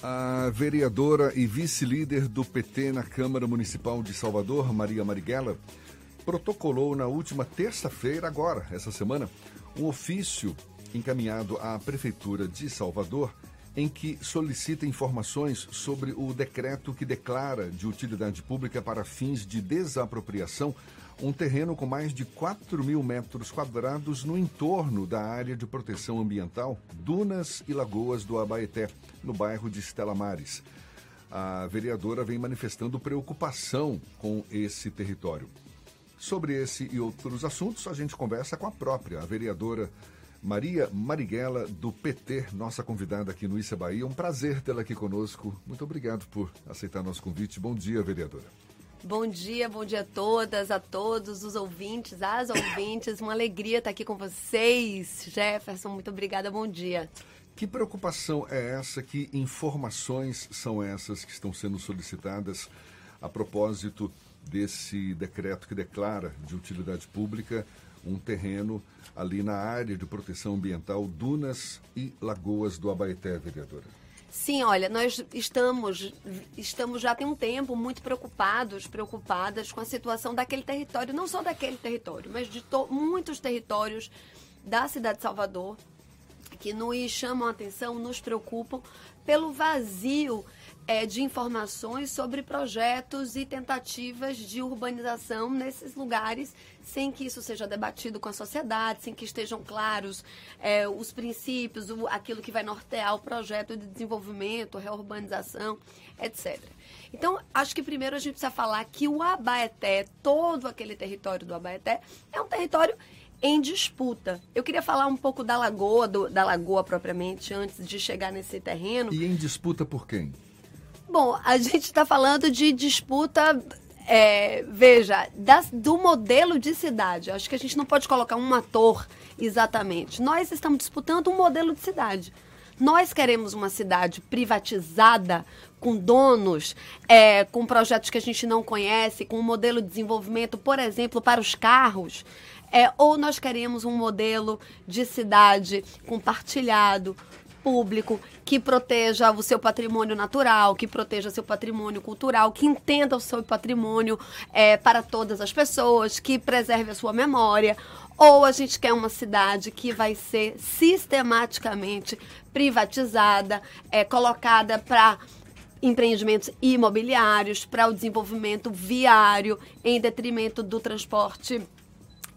A vereadora e vice-líder do PT na Câmara Municipal de Salvador, Maria Marighella, protocolou na última terça-feira, agora, essa semana, um ofício encaminhado à Prefeitura de Salvador em que solicita informações sobre o decreto que declara de utilidade pública para fins de desapropriação um terreno com mais de 4 mil metros quadrados no entorno da área de proteção ambiental Dunas e Lagoas do Abaeté, no bairro de Estela Mares. A vereadora vem manifestando preocupação com esse território. Sobre esse e outros assuntos, a gente conversa com a própria, a vereadora Maria Marighella, do PT, nossa convidada aqui no Issa Bahia. Um prazer tê-la aqui conosco. Muito obrigado por aceitar nosso convite. Bom dia, vereadora. Bom dia, bom dia a todas, a todos os ouvintes, as ouvintes. Uma alegria estar aqui com vocês. Jefferson, muito obrigada, bom dia. Que preocupação é essa? Que informações são essas que estão sendo solicitadas a propósito desse decreto que declara de utilidade pública um terreno ali na área de proteção ambiental Dunas e Lagoas do Abaeté, vereadora? Sim, olha, nós estamos, estamos já tem um tempo muito preocupados, preocupadas com a situação daquele território, não só daquele território, mas de muitos territórios da cidade de Salvador, que nos chamam a atenção, nos preocupam pelo vazio é, de informações sobre projetos e tentativas de urbanização nesses lugares, sem que isso seja debatido com a sociedade, sem que estejam claros é, os princípios, o, aquilo que vai nortear o projeto de desenvolvimento, reurbanização, etc. Então, acho que primeiro a gente precisa falar que o Abaeté, todo aquele território do Abaeté, é um território em disputa. Eu queria falar um pouco da lagoa, do, da lagoa propriamente, antes de chegar nesse terreno. E em disputa por quem? Bom, a gente está falando de disputa, é, veja, das, do modelo de cidade. Acho que a gente não pode colocar um ator exatamente. Nós estamos disputando um modelo de cidade. Nós queremos uma cidade privatizada, com donos, é, com projetos que a gente não conhece, com um modelo de desenvolvimento, por exemplo, para os carros. É, ou nós queremos um modelo de cidade compartilhado, público, que proteja o seu patrimônio natural, que proteja seu patrimônio cultural, que entenda o seu patrimônio é, para todas as pessoas, que preserve a sua memória. Ou a gente quer uma cidade que vai ser sistematicamente privatizada, é, colocada para empreendimentos imobiliários, para o desenvolvimento viário, em detrimento do transporte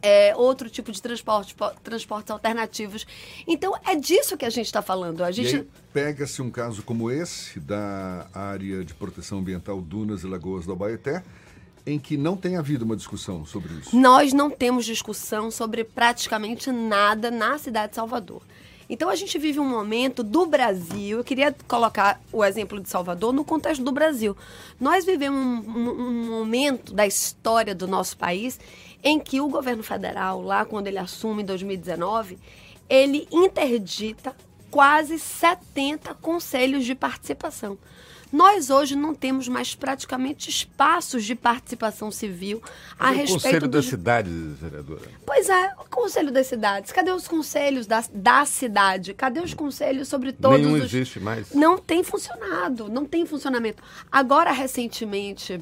é, outro tipo de transporte, transportes alternativos. Então, é disso que a gente está falando. A gente... Pega-se um caso como esse, da área de proteção ambiental Dunas e Lagoas do Abaeté, em que não tem havido uma discussão sobre isso. Nós não temos discussão sobre praticamente nada na cidade de Salvador. Então a gente vive um momento do Brasil, eu queria colocar o exemplo de Salvador no contexto do Brasil. Nós vivemos um, um, um momento da história do nosso país em que o governo federal, lá quando ele assume em 2019, ele interdita quase 70 conselhos de participação. Nós hoje não temos mais praticamente espaços de participação civil a respeito. O Conselho das Cidades, vereadora. Pois é, o Conselho das Cidades. Cadê os conselhos da, da cidade? Cadê os conselhos sobre todos Nenhum os. existe mais. Não tem funcionado, não tem funcionamento. Agora, recentemente,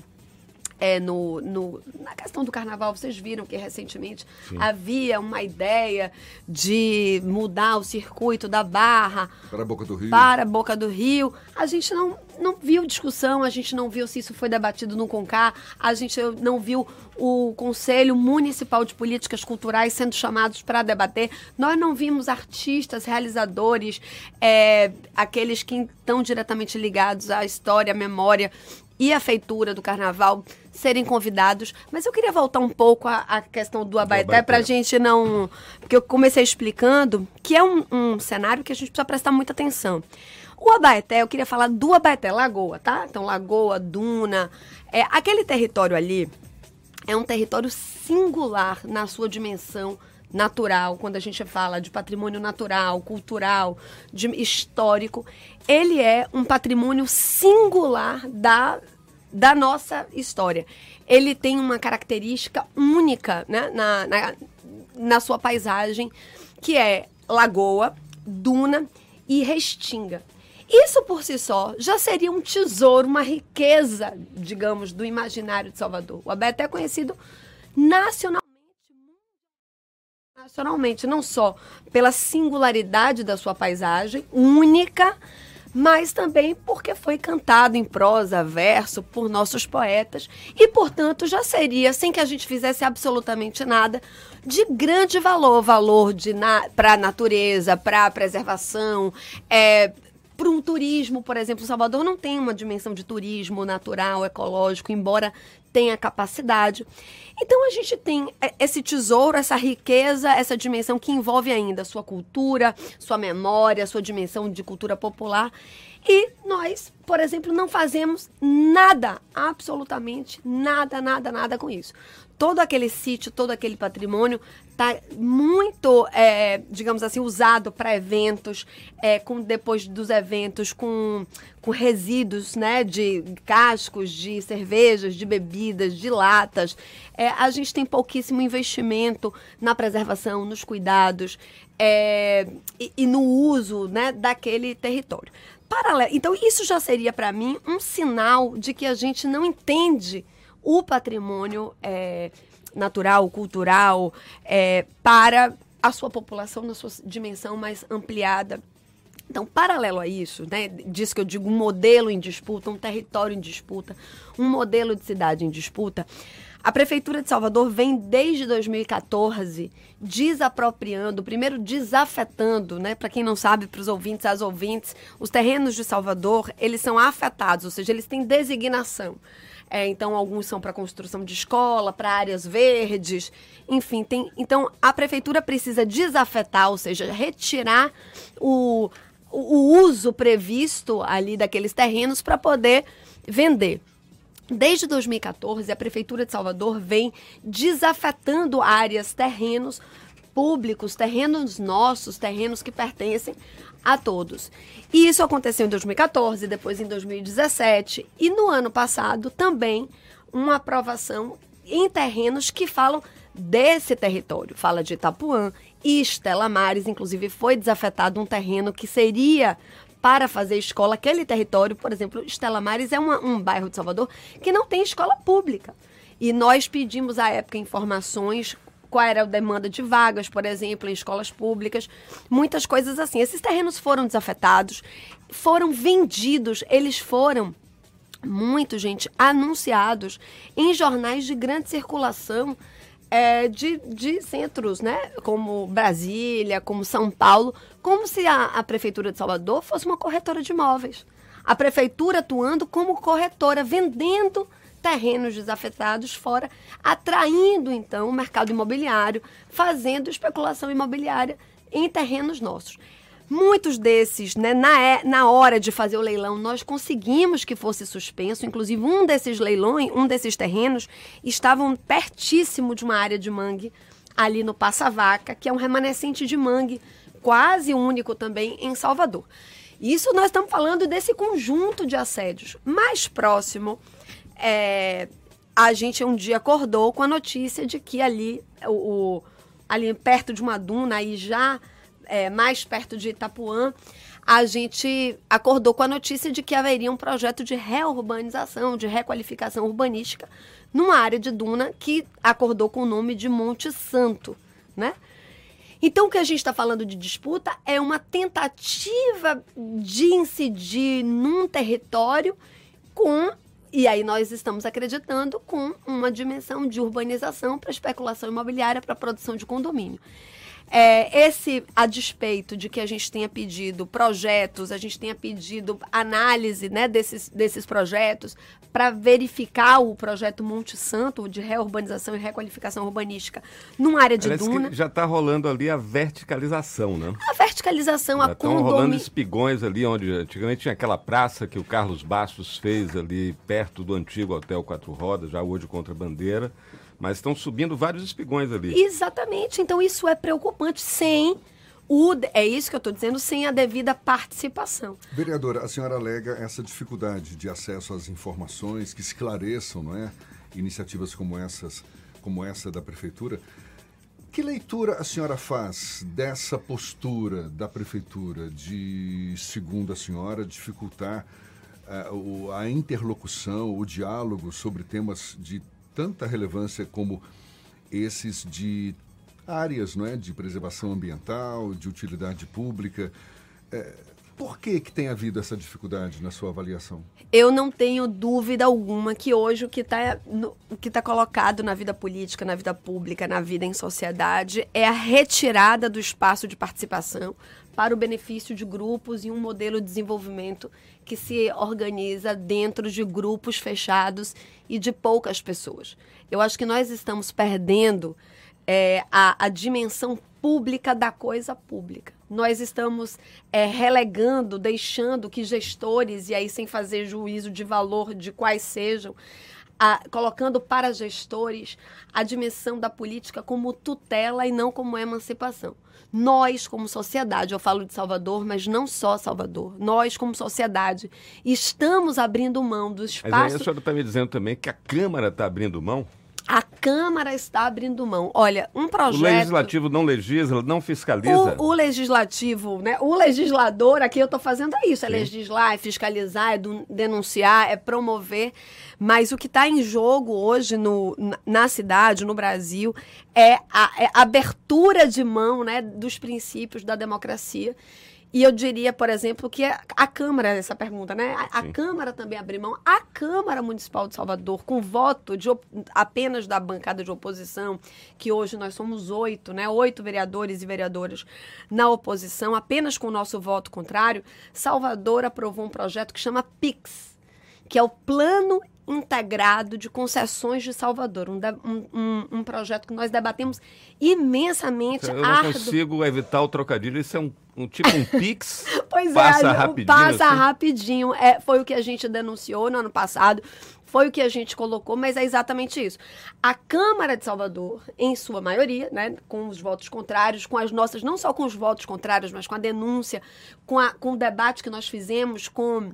é, no, no, na questão do carnaval, vocês viram que recentemente Sim. havia uma ideia de mudar o circuito da Barra para a Boca do Rio. Para a Boca do Rio. A gente não, não viu discussão, a gente não viu se isso foi debatido no CONCAR, a gente não viu o Conselho Municipal de Políticas Culturais sendo chamados para debater. Nós não vimos artistas, realizadores, é, aqueles que estão diretamente ligados à história, à memória e à feitura do carnaval serem convidados. Mas eu queria voltar um pouco à, à questão do Abaeté para a gente não. Porque eu comecei explicando que é um, um cenário que a gente precisa prestar muita atenção. O Abaeté, eu queria falar do Abaeté, Lagoa, tá? Então, Lagoa, Duna. É, aquele território ali é um território singular na sua dimensão natural, quando a gente fala de patrimônio natural, cultural, de histórico, ele é um patrimônio singular da, da nossa história. Ele tem uma característica única né, na, na, na sua paisagem, que é lagoa, duna e restinga. Isso por si só já seria um tesouro, uma riqueza, digamos, do imaginário de Salvador. O Aberto é conhecido nacionalmente, nacionalmente, não só pela singularidade da sua paisagem, única, mas também porque foi cantado em prosa, verso, por nossos poetas. E, portanto, já seria, sem que a gente fizesse absolutamente nada, de grande valor, valor na, para a natureza, para a preservação, é, para um turismo, por exemplo, Salvador não tem uma dimensão de turismo natural, ecológico, embora tenha capacidade. Então a gente tem é, esse tesouro, essa riqueza, essa dimensão que envolve ainda sua cultura, sua memória, sua dimensão de cultura popular. E nós, por exemplo, não fazemos nada, absolutamente nada, nada, nada com isso todo aquele sítio, todo aquele patrimônio está muito, é, digamos assim, usado para eventos, é, com depois dos eventos, com, com resíduos né, de cascos, de cervejas, de bebidas, de latas. É, a gente tem pouquíssimo investimento na preservação, nos cuidados é, e, e, no uso né, daquele território. Paralelo. Então, isso já seria para mim um sinal de que a gente não entende o patrimônio é, natural, cultural, é, para a sua população na sua dimensão mais ampliada. Então, paralelo a isso, né, diz que eu digo um modelo em disputa, um território em disputa, um modelo de cidade em disputa, a Prefeitura de Salvador vem desde 2014 desapropriando, primeiro desafetando, né? Para quem não sabe, para os ouvintes, as ouvintes, os terrenos de Salvador, eles são afetados, ou seja, eles têm designação. É, então, alguns são para construção de escola, para áreas verdes, enfim. Tem, então, a prefeitura precisa desafetar, ou seja, retirar o, o uso previsto ali daqueles terrenos para poder vender. Desde 2014, a Prefeitura de Salvador vem desafetando áreas, terrenos públicos, terrenos nossos, terrenos que pertencem a todos. E isso aconteceu em 2014, depois em 2017 e no ano passado também uma aprovação em terrenos que falam desse território. Fala de Itapuã e Estela Mares, inclusive foi desafetado um terreno que seria para fazer escola. Aquele território, por exemplo, Estela Mares é uma, um bairro de Salvador que não tem escola pública. E nós pedimos à época informações qual era a demanda de vagas, por exemplo, em escolas públicas, muitas coisas assim. Esses terrenos foram desafetados, foram vendidos, eles foram muito, gente, anunciados em jornais de grande circulação é, de, de centros, né? Como Brasília, como São Paulo, como se a, a Prefeitura de Salvador fosse uma corretora de imóveis. A Prefeitura atuando como corretora, vendendo terrenos desafetados fora, atraindo então o mercado imobiliário, fazendo especulação imobiliária em terrenos nossos. Muitos desses, né, na, é, na hora de fazer o leilão, nós conseguimos que fosse suspenso. Inclusive, um desses leilões, um desses terrenos, estavam pertíssimo de uma área de mangue, ali no Passa Vaca, que é um remanescente de mangue, quase único também em Salvador. Isso nós estamos falando desse conjunto de assédios. Mais próximo é, a gente um dia acordou com a notícia de que ali, o, o ali perto de uma duna, aí já é, mais perto de Itapuã, a gente acordou com a notícia de que haveria um projeto de reurbanização, de requalificação urbanística, numa área de duna que acordou com o nome de Monte Santo, né? Então, o que a gente está falando de disputa é uma tentativa de incidir num território com e aí nós estamos acreditando com uma dimensão de urbanização para especulação imobiliária, para produção de condomínio. É, esse, a despeito de que a gente tenha pedido projetos, a gente tenha pedido análise né, desses, desses projetos para verificar o projeto Monte Santo de reurbanização e requalificação urbanística numa área de Parece duna. já está rolando ali a verticalização, né? A verticalização, já a Estão rolando espigões ali, onde antigamente tinha aquela praça que o Carlos Bastos fez ali perto do antigo Hotel Quatro Rodas, já hoje contra a bandeira. Mas estão subindo vários espigões ali. Exatamente. Então isso é preocupante sem o, é isso que eu estou dizendo, sem a devida participação. Vereadora, a senhora alega essa dificuldade de acesso às informações que esclareçam, não é? Iniciativas como essas, como essa da prefeitura. Que leitura a senhora faz dessa postura da prefeitura de, segundo a senhora, dificultar uh, o, a interlocução, o diálogo sobre temas de tanta relevância como esses de áreas não é, de preservação ambiental, de utilidade pública? É, por que, que tem havido essa dificuldade na sua avaliação? Eu não tenho dúvida alguma que hoje o que está tá colocado na vida política, na vida pública, na vida em sociedade é a retirada do espaço de participação para o benefício de grupos e um modelo de desenvolvimento que se organiza dentro de grupos fechados e de poucas pessoas. Eu acho que nós estamos perdendo é, a, a dimensão pública da coisa pública. Nós estamos é, relegando, deixando que gestores, e aí sem fazer juízo de valor de quais sejam, a, colocando para gestores a dimensão da política como tutela e não como emancipação. Nós, como sociedade, eu falo de Salvador, mas não só Salvador, nós, como sociedade, estamos abrindo mão do espaço. Mas aí a senhora está me dizendo também que a Câmara está abrindo mão? Câmara está abrindo mão. Olha, um projeto. O legislativo não legisla, não fiscaliza? O, o legislativo, né? O legislador, aqui eu estou fazendo é isso: é Sim. legislar, é fiscalizar, é denunciar, é promover. Mas o que está em jogo hoje no, na cidade, no Brasil, é a, é a abertura de mão né, dos princípios da democracia. E eu diria, por exemplo, que a, Câmara, essa pergunta, né? A, a, Câmara também abriu mão. A Câmara Municipal de Salvador, com voto de, apenas da bancada de oposição, que hoje nós somos oito, né? Oito vereadores e vereadoras na oposição, apenas com o nosso voto contrário, Salvador aprovou um projeto que chama PIX, que é o Plano integrado de concessões de Salvador, um, um, um projeto que nós debatemos imensamente. Eu não consigo evitar o trocadilho, isso é um, um tipo um pix. pois passa é, rapidinho. Passa assim. rapidinho. É, foi o que a gente denunciou no ano passado. Foi o que a gente colocou, mas é exatamente isso. A Câmara de Salvador, em sua maioria, né, com os votos contrários, com as nossas, não só com os votos contrários, mas com a denúncia, com, a, com o debate que nós fizemos, com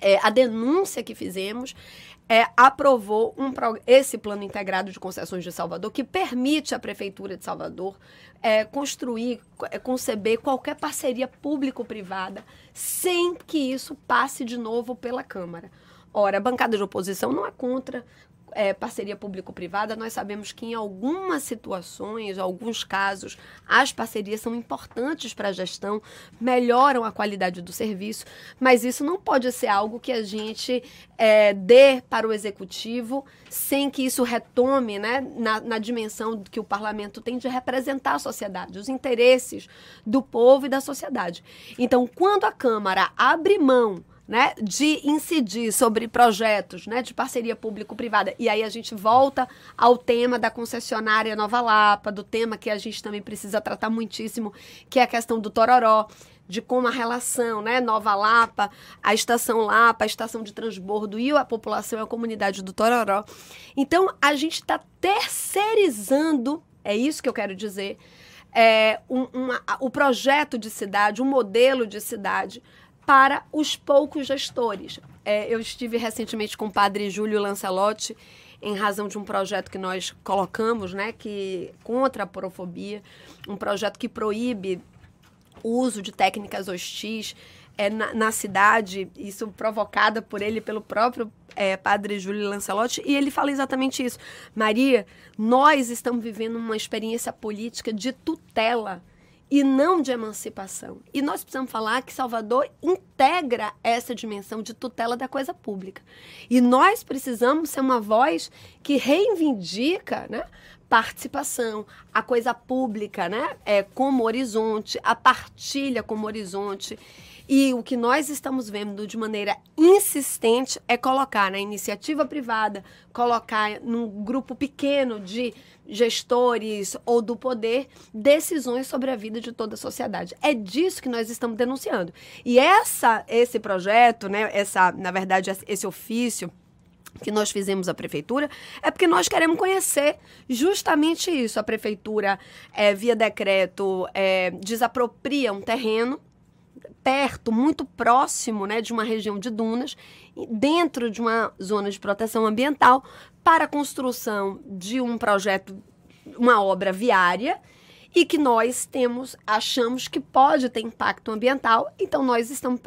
é, a denúncia que fizemos, é, aprovou um, esse plano integrado de concessões de Salvador, que permite à Prefeitura de Salvador é, construir, é, conceber qualquer parceria público-privada sem que isso passe de novo pela Câmara. Ora, a bancada de oposição não é contra é, parceria público-privada, nós sabemos que em algumas situações, alguns casos, as parcerias são importantes para a gestão, melhoram a qualidade do serviço, mas isso não pode ser algo que a gente é, dê para o executivo sem que isso retome né, na, na dimensão que o parlamento tem de representar a sociedade, os interesses do povo e da sociedade. Então, quando a Câmara abre mão né, de incidir sobre projetos né, de parceria público-privada. E aí a gente volta ao tema da concessionária Nova Lapa, do tema que a gente também precisa tratar muitíssimo, que é a questão do Tororó, de como a relação, né, Nova Lapa, a estação Lapa, a estação de transbordo e a população e a comunidade do Tororó. Então, a gente está terceirizando, é isso que eu quero dizer, é, um, uma, o projeto de cidade, um modelo de cidade para os poucos gestores. É, eu estive recentemente com o padre Júlio Lancelotti em razão de um projeto que nós colocamos, né, que contra a porofobia, um projeto que proíbe o uso de técnicas hostis é, na, na, cidade, isso provocada por ele, pelo próprio é, padre Júlio Lancelotti, e ele fala exatamente isso. Maria, nós estamos vivendo uma experiência política de tutela e não de emancipação. E nós precisamos falar que Salvador integra essa dimensão de tutela da coisa pública. E nós precisamos ser uma voz que reivindica, né? participação, a coisa pública, né? É, como horizonte, a partilha como horizonte. E o que nós estamos vendo de maneira insistente é colocar na iniciativa privada, colocar num grupo pequeno de gestores ou do poder decisões sobre a vida de toda a sociedade. É disso que nós estamos denunciando. E essa esse projeto, né, essa, na verdade, esse ofício que nós fizemos à prefeitura é porque nós queremos conhecer justamente isso. A prefeitura, é, via decreto, é, desapropria um terreno perto, muito próximo né, de uma região de dunas, dentro de uma zona de proteção ambiental, para a construção de um projeto uma obra viária e que nós temos, achamos que pode ter impacto ambiental, então nós estamos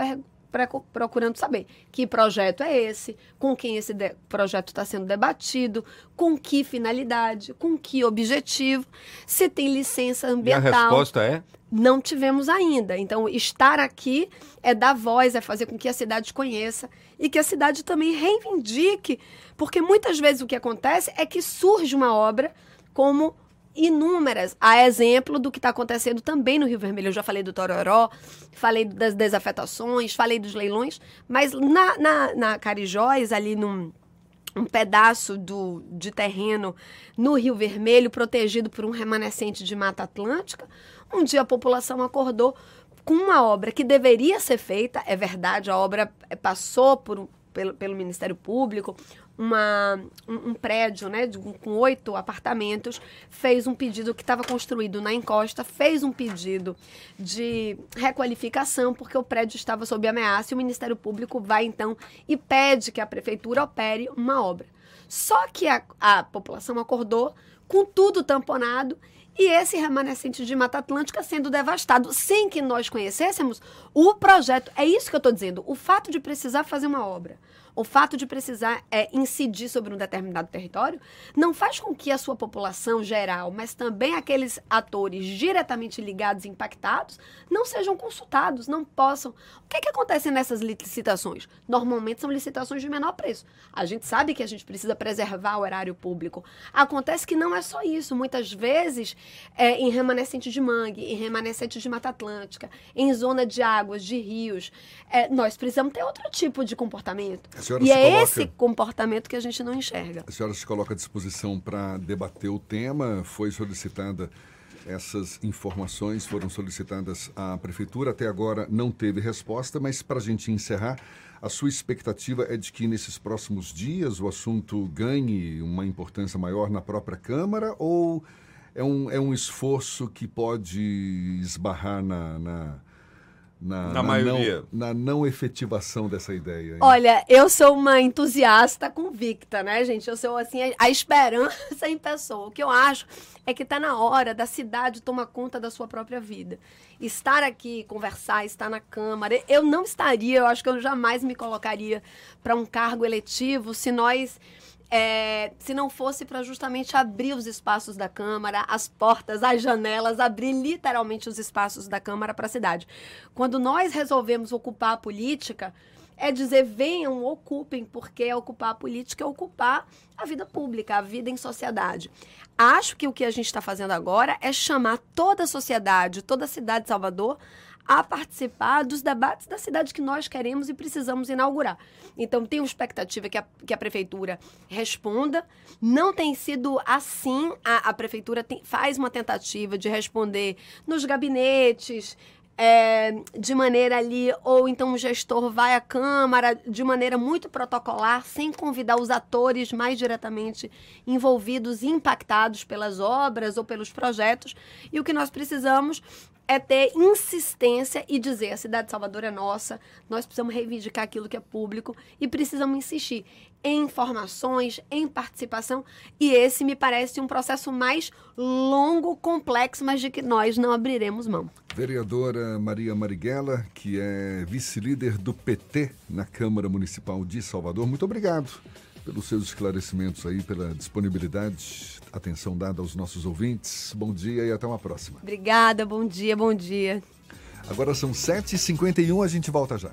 procurando saber que projeto é esse, com quem esse projeto está sendo debatido, com que finalidade, com que objetivo, se tem licença ambiental. E a resposta é? Não tivemos ainda. Então, estar aqui é dar voz, é fazer com que a cidade conheça e que a cidade também reivindique, porque muitas vezes o que acontece é que surge uma obra como inúmeras, a exemplo do que está acontecendo também no Rio Vermelho. Eu já falei do Tororó, falei das desafetações, falei dos leilões, mas na, na, na Carijóis, ali num um pedaço do, de terreno no Rio Vermelho, protegido por um remanescente de Mata Atlântica, um dia a população acordou com uma obra que deveria ser feita, é verdade, a obra passou por, pelo, pelo Ministério Público, uma, um, um, prédio né, de, com oito apartamentos, fez um pedido que estava construído na encosta, fez um pedido de requalificação, porque o prédio estava sob ameaça e o Ministério Público vai então e pede que a prefeitura opere uma obra. Só que a, a população acordou com tudo tamponado e esse remanescente de Mata Atlântica sendo devastado, sem que nós conhecêssemos o projeto. É isso que eu estou dizendo. O fato de precisar fazer uma obra o fato de precisar é, incidir sobre um determinado território não faz com que a sua população geral, mas também aqueles atores diretamente ligados e impactados, não sejam consultados, não possam. O que, é que acontece nessas licitações? Normalmente são licitações de menor preço. A gente sabe que a gente precisa preservar o erário público. Acontece que não é só isso. Muitas vezes, é, em remanescente de mangue, em remanescente de Mata Atlântica, em zona de águas, de rios, é, nós precisamos ter outro tipo de comportamento e é coloca... esse comportamento que a gente não enxerga. A senhora se coloca à disposição para debater o tema. Foi solicitada essas informações, foram solicitadas à prefeitura. Até agora não teve resposta, mas para a gente encerrar, a sua expectativa é de que nesses próximos dias o assunto ganhe uma importância maior na própria Câmara ou é um, é um esforço que pode esbarrar na, na na, na, na maioria. Não, na não efetivação dessa ideia? Hein? Olha, eu sou uma entusiasta convicta, né, gente? Eu sou, assim, a, a esperança em pessoa. O que eu acho é que está na hora da cidade tomar conta da sua própria vida. Estar aqui, conversar, estar na Câmara. Eu não estaria, eu acho que eu jamais me colocaria para um cargo eletivo se nós é, se não fosse para justamente abrir os espaços da Câmara, as portas, as janelas, abrir literalmente os espaços da Câmara para a cidade. Quando nós resolvemos ocupar a política, é dizer venham, ocupem, porque ocupar a política é ocupar a vida pública, a vida em sociedade. Acho que o que a gente está fazendo agora é chamar toda a sociedade, toda a cidade de Salvador a participar dos debates da cidade que nós queremos e precisamos inaugurar. Então, tenho expectativa que a, que a prefeitura responda. Não tem sido assim. A, a prefeitura tem, faz uma tentativa de responder nos gabinetes, é, de maneira ali, ou então o gestor vai à Câmara de maneira muito protocolar, sem convidar os atores mais diretamente envolvidos e impactados pelas obras ou pelos projetos. E o que nós precisamos é ter insistência e dizer a cidade de Salvador é nossa, nós precisamos reivindicar aquilo que é público e precisamos insistir em informações, em participação, e esse me parece um processo mais longo, complexo, mas de que nós não abriremos mão. Vereadora Maria Marighella, que é vice-líder do PT na Câmara Municipal de Salvador, muito obrigado pelos seus esclarecimentos aí, pela disponibilidade, atenção dada aos nossos ouvintes. Bom dia e até uma próxima. Obrigada, bom dia, bom dia. Agora são 7h51, a gente volta já.